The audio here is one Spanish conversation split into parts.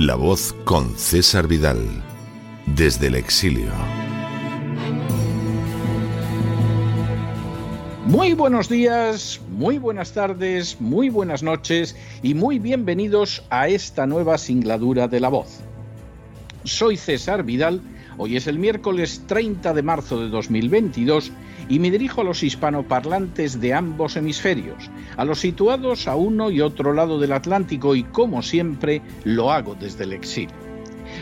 La voz con César Vidal, desde el exilio. Muy buenos días, muy buenas tardes, muy buenas noches y muy bienvenidos a esta nueva singladura de la voz. Soy César Vidal, hoy es el miércoles 30 de marzo de 2022 y me dirijo a los hispanoparlantes de ambos hemisferios, a los situados a uno y otro lado del Atlántico y como siempre lo hago desde el exilio.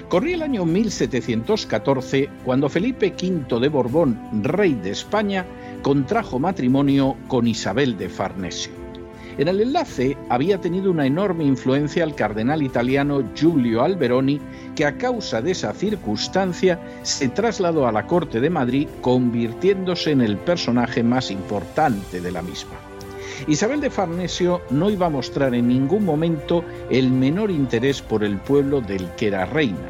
Corría el año 1714 cuando Felipe V de Borbón, rey de España, contrajo matrimonio con Isabel de Farnesio. En el enlace había tenido una enorme influencia el cardenal italiano Giulio Alberoni, que a causa de esa circunstancia se trasladó a la corte de Madrid, convirtiéndose en el personaje más importante de la misma. Isabel de Farnesio no iba a mostrar en ningún momento el menor interés por el pueblo del que era reina,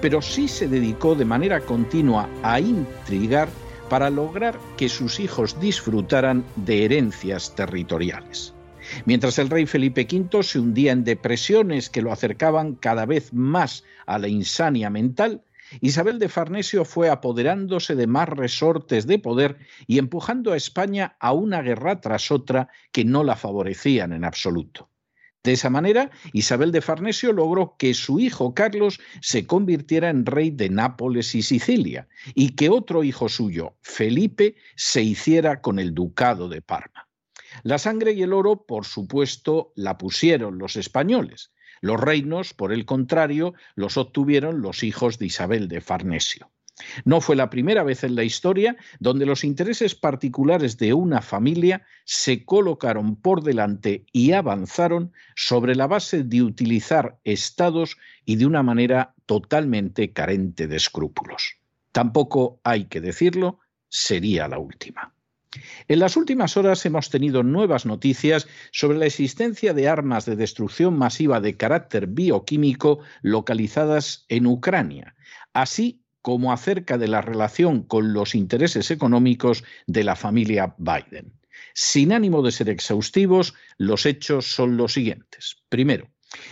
pero sí se dedicó de manera continua a intrigar para lograr que sus hijos disfrutaran de herencias territoriales. Mientras el rey Felipe V se hundía en depresiones que lo acercaban cada vez más a la insania mental, Isabel de Farnesio fue apoderándose de más resortes de poder y empujando a España a una guerra tras otra que no la favorecían en absoluto. De esa manera, Isabel de Farnesio logró que su hijo Carlos se convirtiera en rey de Nápoles y Sicilia, y que otro hijo suyo, Felipe, se hiciera con el ducado de Parma. La sangre y el oro, por supuesto, la pusieron los españoles. Los reinos, por el contrario, los obtuvieron los hijos de Isabel de Farnesio. No fue la primera vez en la historia donde los intereses particulares de una familia se colocaron por delante y avanzaron sobre la base de utilizar estados y de una manera totalmente carente de escrúpulos. Tampoco hay que decirlo, sería la última. En las últimas horas hemos tenido nuevas noticias sobre la existencia de armas de destrucción masiva de carácter bioquímico localizadas en Ucrania, así como acerca de la relación con los intereses económicos de la familia Biden. Sin ánimo de ser exhaustivos, los hechos son los siguientes. Primero,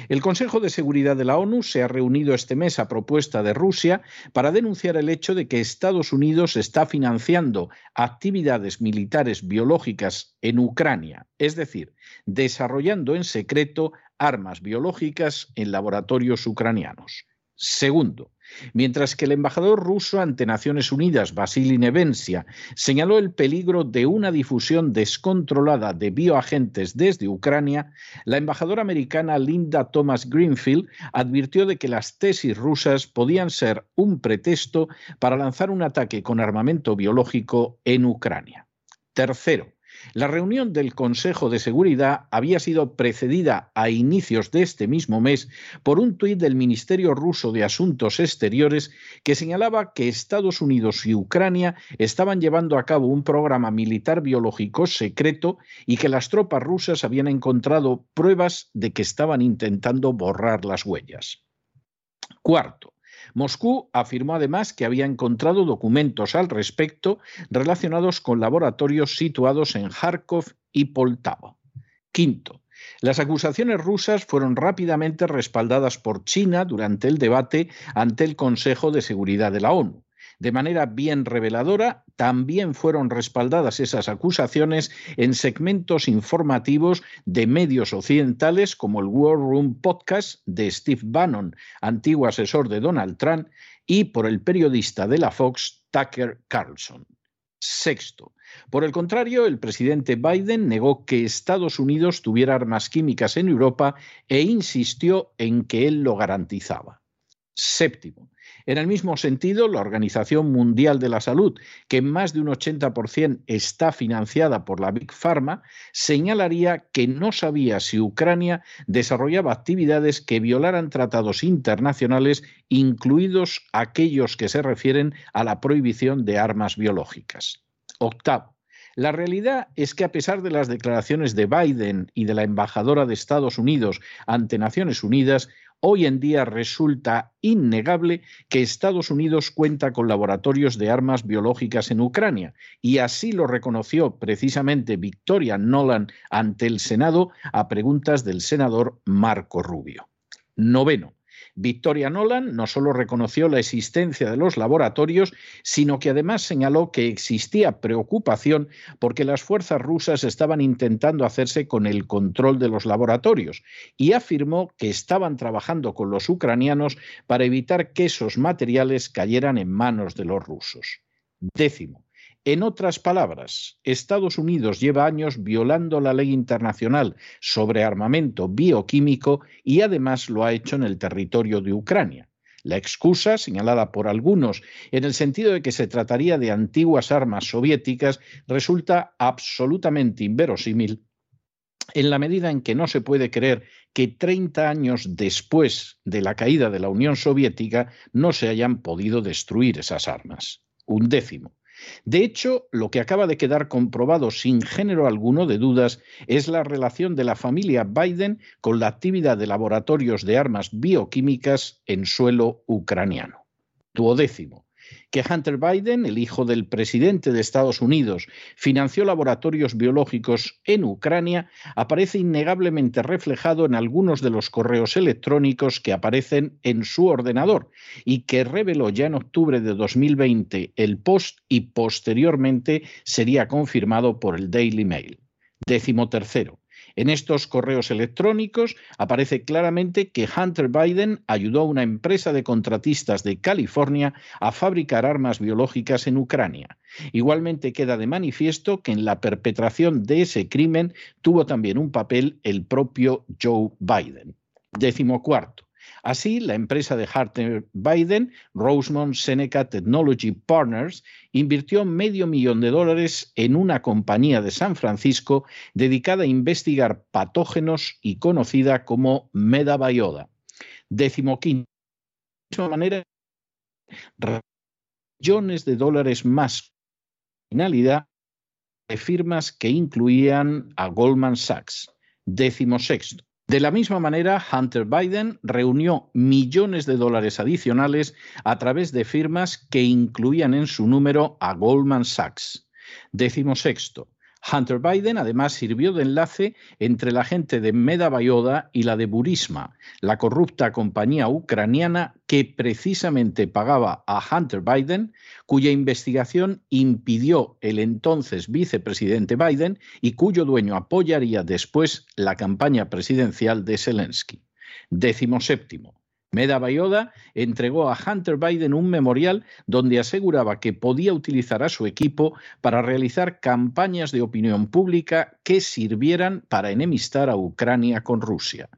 el Consejo de Seguridad de la ONU se ha reunido este mes a propuesta de Rusia para denunciar el hecho de que Estados Unidos está financiando actividades militares biológicas en Ucrania, es decir, desarrollando en secreto armas biológicas en laboratorios ucranianos. Segundo, Mientras que el embajador ruso ante Naciones Unidas, Vasily Nevencia, señaló el peligro de una difusión descontrolada de bioagentes desde Ucrania, la embajadora americana Linda Thomas Greenfield advirtió de que las tesis rusas podían ser un pretexto para lanzar un ataque con armamento biológico en Ucrania. Tercero, la reunión del Consejo de Seguridad había sido precedida a inicios de este mismo mes por un tuit del Ministerio ruso de Asuntos Exteriores que señalaba que Estados Unidos y Ucrania estaban llevando a cabo un programa militar biológico secreto y que las tropas rusas habían encontrado pruebas de que estaban intentando borrar las huellas. Cuarto, Moscú afirmó además que había encontrado documentos al respecto relacionados con laboratorios situados en Kharkov y Poltava. Quinto, las acusaciones rusas fueron rápidamente respaldadas por China durante el debate ante el Consejo de Seguridad de la ONU. De manera bien reveladora, también fueron respaldadas esas acusaciones en segmentos informativos de medios occidentales como el War Room Podcast de Steve Bannon, antiguo asesor de Donald Trump, y por el periodista de la Fox, Tucker Carlson. Sexto. Por el contrario, el presidente Biden negó que Estados Unidos tuviera armas químicas en Europa e insistió en que él lo garantizaba. Séptimo. En el mismo sentido, la Organización Mundial de la Salud, que más de un 80% está financiada por la Big Pharma, señalaría que no sabía si Ucrania desarrollaba actividades que violaran tratados internacionales, incluidos aquellos que se refieren a la prohibición de armas biológicas. Octavo. La realidad es que a pesar de las declaraciones de Biden y de la embajadora de Estados Unidos ante Naciones Unidas, hoy en día resulta innegable que Estados Unidos cuenta con laboratorios de armas biológicas en Ucrania, y así lo reconoció precisamente Victoria Nolan ante el Senado a preguntas del senador Marco Rubio. Noveno. Victoria Nolan no solo reconoció la existencia de los laboratorios, sino que además señaló que existía preocupación porque las fuerzas rusas estaban intentando hacerse con el control de los laboratorios y afirmó que estaban trabajando con los ucranianos para evitar que esos materiales cayeran en manos de los rusos. Décimo. En otras palabras, Estados Unidos lleva años violando la ley internacional sobre armamento bioquímico y además lo ha hecho en el territorio de Ucrania. La excusa, señalada por algunos en el sentido de que se trataría de antiguas armas soviéticas, resulta absolutamente inverosímil en la medida en que no se puede creer que 30 años después de la caída de la Unión Soviética no se hayan podido destruir esas armas. Un décimo. De hecho, lo que acaba de quedar comprobado sin género alguno de dudas es la relación de la familia Biden con la actividad de laboratorios de armas bioquímicas en suelo ucraniano. Duodécimo que Hunter Biden, el hijo del presidente de Estados Unidos, financió laboratorios biológicos en Ucrania, aparece innegablemente reflejado en algunos de los correos electrónicos que aparecen en su ordenador y que reveló ya en octubre de 2020 el post y posteriormente sería confirmado por el Daily Mail. Décimo tercero. En estos correos electrónicos aparece claramente que Hunter Biden ayudó a una empresa de contratistas de California a fabricar armas biológicas en Ucrania. Igualmente queda de manifiesto que en la perpetración de ese crimen tuvo también un papel el propio Joe Biden. Décimo cuarto. Así, la empresa de Hunter Biden, Rosemont Seneca Technology Partners, invirtió medio millón de dólares en una compañía de San Francisco dedicada a investigar patógenos y conocida como Medabayoda. Décimo quinto. De esta manera, millones de dólares más finalidad de firmas que incluían a Goldman Sachs. Décimo sexto. De la misma manera, Hunter Biden reunió millones de dólares adicionales a través de firmas que incluían en su número a Goldman Sachs. Décimo sexto. Hunter Biden además sirvió de enlace entre la gente de Medabayoda y la de Burisma, la corrupta compañía ucraniana que precisamente pagaba a Hunter Biden, cuya investigación impidió el entonces vicepresidente Biden y cuyo dueño apoyaría después la campaña presidencial de Zelensky. Décimo séptimo. Meda Bayoda entregó a Hunter Biden un memorial donde aseguraba que podía utilizar a su equipo para realizar campañas de opinión pública que sirvieran para enemistar a Ucrania con Rusia.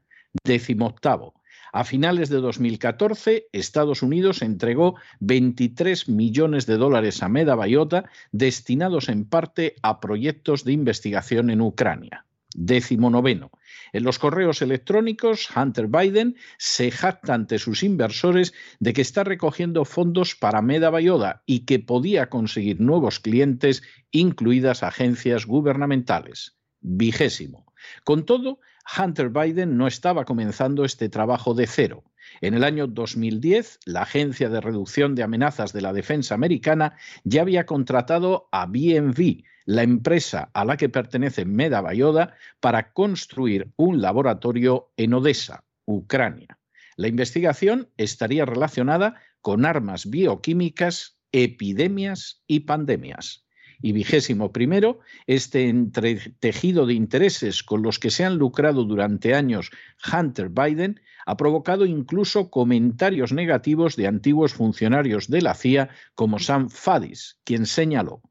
Décimo octavo. A finales de 2014, Estados Unidos entregó 23 millones de dólares a Meda Bayota destinados en parte a proyectos de investigación en Ucrania. Décimo noveno. En los correos electrónicos, Hunter Biden se jacta ante sus inversores de que está recogiendo fondos para Meda Bayoda y que podía conseguir nuevos clientes, incluidas agencias gubernamentales. Vigésimo. Con todo, Hunter Biden no estaba comenzando este trabajo de cero. En el año 2010, la Agencia de Reducción de Amenazas de la Defensa Americana ya había contratado a BNV, la empresa a la que pertenece Meda Bayoda, para construir un laboratorio en Odessa, Ucrania. La investigación estaría relacionada con armas bioquímicas, epidemias y pandemias. Y vigésimo primero, este entretejido de intereses con los que se han lucrado durante años Hunter Biden ha provocado incluso comentarios negativos de antiguos funcionarios de la CIA como Sam Fadis, quien señaló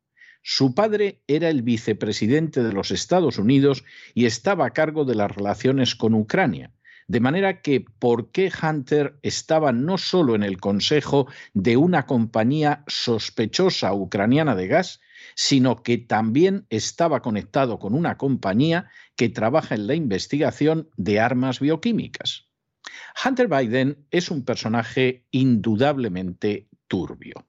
su padre era el vicepresidente de los Estados Unidos y estaba a cargo de las relaciones con Ucrania. De manera que, ¿por qué Hunter estaba no solo en el consejo de una compañía sospechosa ucraniana de gas, sino que también estaba conectado con una compañía que trabaja en la investigación de armas bioquímicas? Hunter Biden es un personaje indudablemente turbio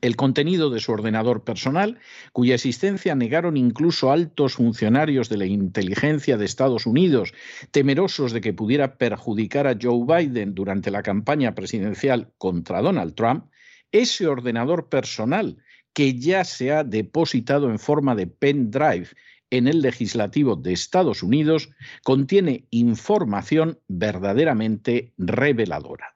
el contenido de su ordenador personal, cuya existencia negaron incluso altos funcionarios de la inteligencia de Estados Unidos, temerosos de que pudiera perjudicar a Joe Biden durante la campaña presidencial contra Donald Trump, ese ordenador personal que ya se ha depositado en forma de pendrive en el legislativo de Estados Unidos, contiene información verdaderamente reveladora.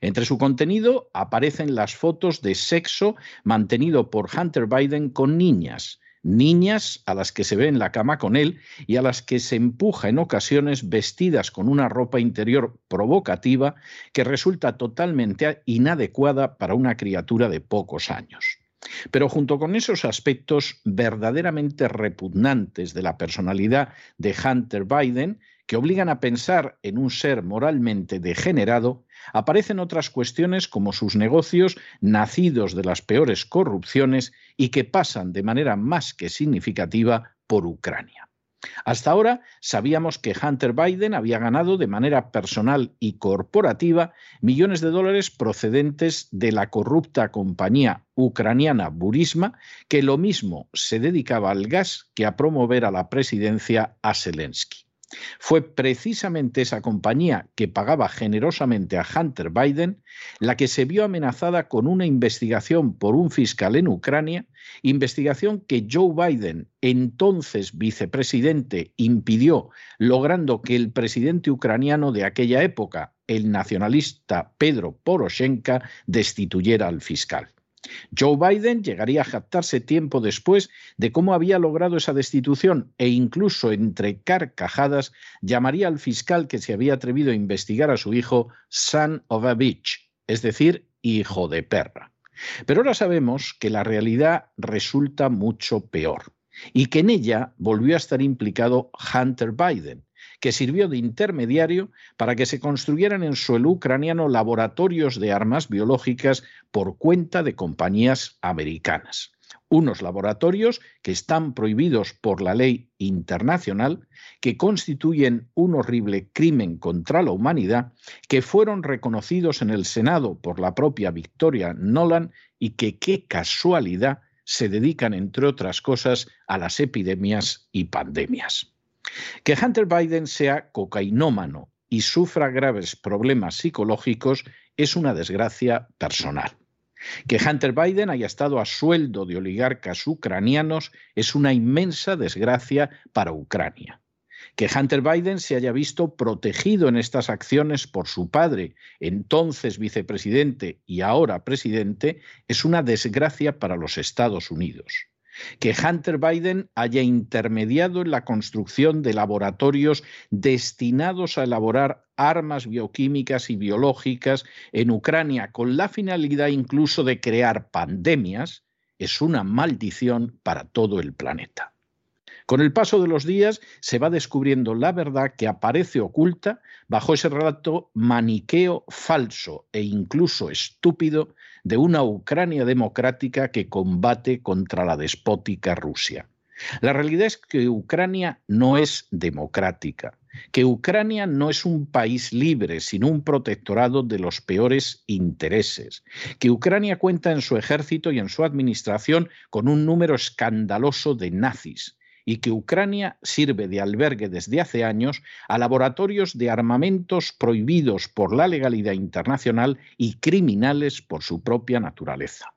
Entre su contenido aparecen las fotos de sexo mantenido por Hunter Biden con niñas, niñas a las que se ve en la cama con él y a las que se empuja en ocasiones vestidas con una ropa interior provocativa que resulta totalmente inadecuada para una criatura de pocos años. Pero junto con esos aspectos verdaderamente repugnantes de la personalidad de Hunter Biden, que obligan a pensar en un ser moralmente degenerado, aparecen otras cuestiones como sus negocios nacidos de las peores corrupciones y que pasan de manera más que significativa por Ucrania. Hasta ahora sabíamos que Hunter Biden había ganado de manera personal y corporativa millones de dólares procedentes de la corrupta compañía ucraniana Burisma, que lo mismo se dedicaba al gas que a promover a la presidencia a Zelensky. Fue precisamente esa compañía que pagaba generosamente a Hunter Biden la que se vio amenazada con una investigación por un fiscal en Ucrania, investigación que Joe Biden, entonces vicepresidente, impidió, logrando que el presidente ucraniano de aquella época, el nacionalista Pedro Poroshenko, destituyera al fiscal. Joe Biden llegaría a jactarse tiempo después de cómo había logrado esa destitución e incluso entre carcajadas llamaría al fiscal que se había atrevido a investigar a su hijo son of a bitch, es decir, hijo de perra. Pero ahora sabemos que la realidad resulta mucho peor y que en ella volvió a estar implicado Hunter Biden, que sirvió de intermediario para que se construyeran en suelo ucraniano laboratorios de armas biológicas por cuenta de compañías americanas. Unos laboratorios que están prohibidos por la ley internacional, que constituyen un horrible crimen contra la humanidad, que fueron reconocidos en el Senado por la propia Victoria Nolan y que, qué casualidad, se dedican, entre otras cosas, a las epidemias y pandemias. Que Hunter Biden sea cocainómano y sufra graves problemas psicológicos es una desgracia personal. Que Hunter Biden haya estado a sueldo de oligarcas ucranianos es una inmensa desgracia para Ucrania. Que Hunter Biden se haya visto protegido en estas acciones por su padre, entonces vicepresidente y ahora presidente, es una desgracia para los Estados Unidos que Hunter Biden haya intermediado en la construcción de laboratorios destinados a elaborar armas bioquímicas y biológicas en Ucrania con la finalidad incluso de crear pandemias, es una maldición para todo el planeta. Con el paso de los días se va descubriendo la verdad que aparece oculta bajo ese relato maniqueo falso e incluso estúpido de una Ucrania democrática que combate contra la despótica Rusia. La realidad es que Ucrania no es democrática, que Ucrania no es un país libre, sino un protectorado de los peores intereses, que Ucrania cuenta en su ejército y en su administración con un número escandaloso de nazis, y que Ucrania sirve de albergue desde hace años a laboratorios de armamentos prohibidos por la legalidad internacional y criminales por su propia naturaleza.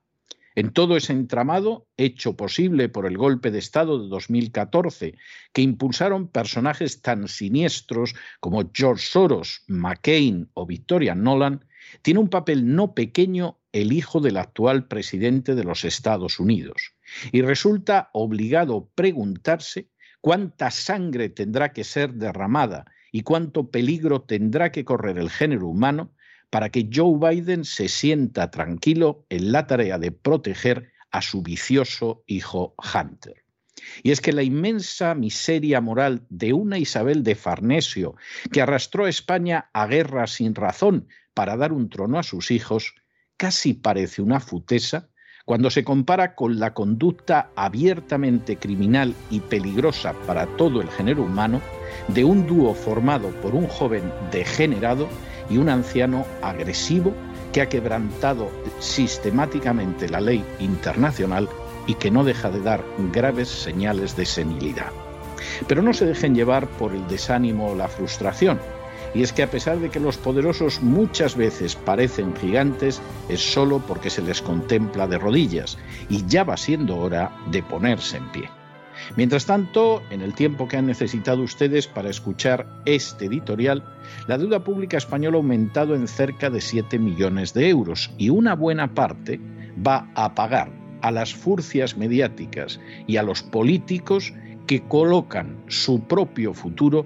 En todo ese entramado, hecho posible por el golpe de Estado de 2014, que impulsaron personajes tan siniestros como George Soros, McCain o Victoria Nolan, tiene un papel no pequeño el hijo del actual presidente de los Estados Unidos, y resulta obligado preguntarse cuánta sangre tendrá que ser derramada y cuánto peligro tendrá que correr el género humano para que Joe Biden se sienta tranquilo en la tarea de proteger a su vicioso hijo Hunter. Y es que la inmensa miseria moral de una Isabel de Farnesio, que arrastró a España a guerra sin razón para dar un trono a sus hijos, casi parece una futesa cuando se compara con la conducta abiertamente criminal y peligrosa para todo el género humano de un dúo formado por un joven degenerado y un anciano agresivo que ha quebrantado sistemáticamente la ley internacional y que no deja de dar graves señales de senilidad. Pero no se dejen llevar por el desánimo o la frustración. Y es que a pesar de que los poderosos muchas veces parecen gigantes, es solo porque se les contempla de rodillas y ya va siendo hora de ponerse en pie. Mientras tanto, en el tiempo que han necesitado ustedes para escuchar este editorial, la deuda pública española ha aumentado en cerca de 7 millones de euros y una buena parte va a pagar a las furcias mediáticas y a los políticos que colocan su propio futuro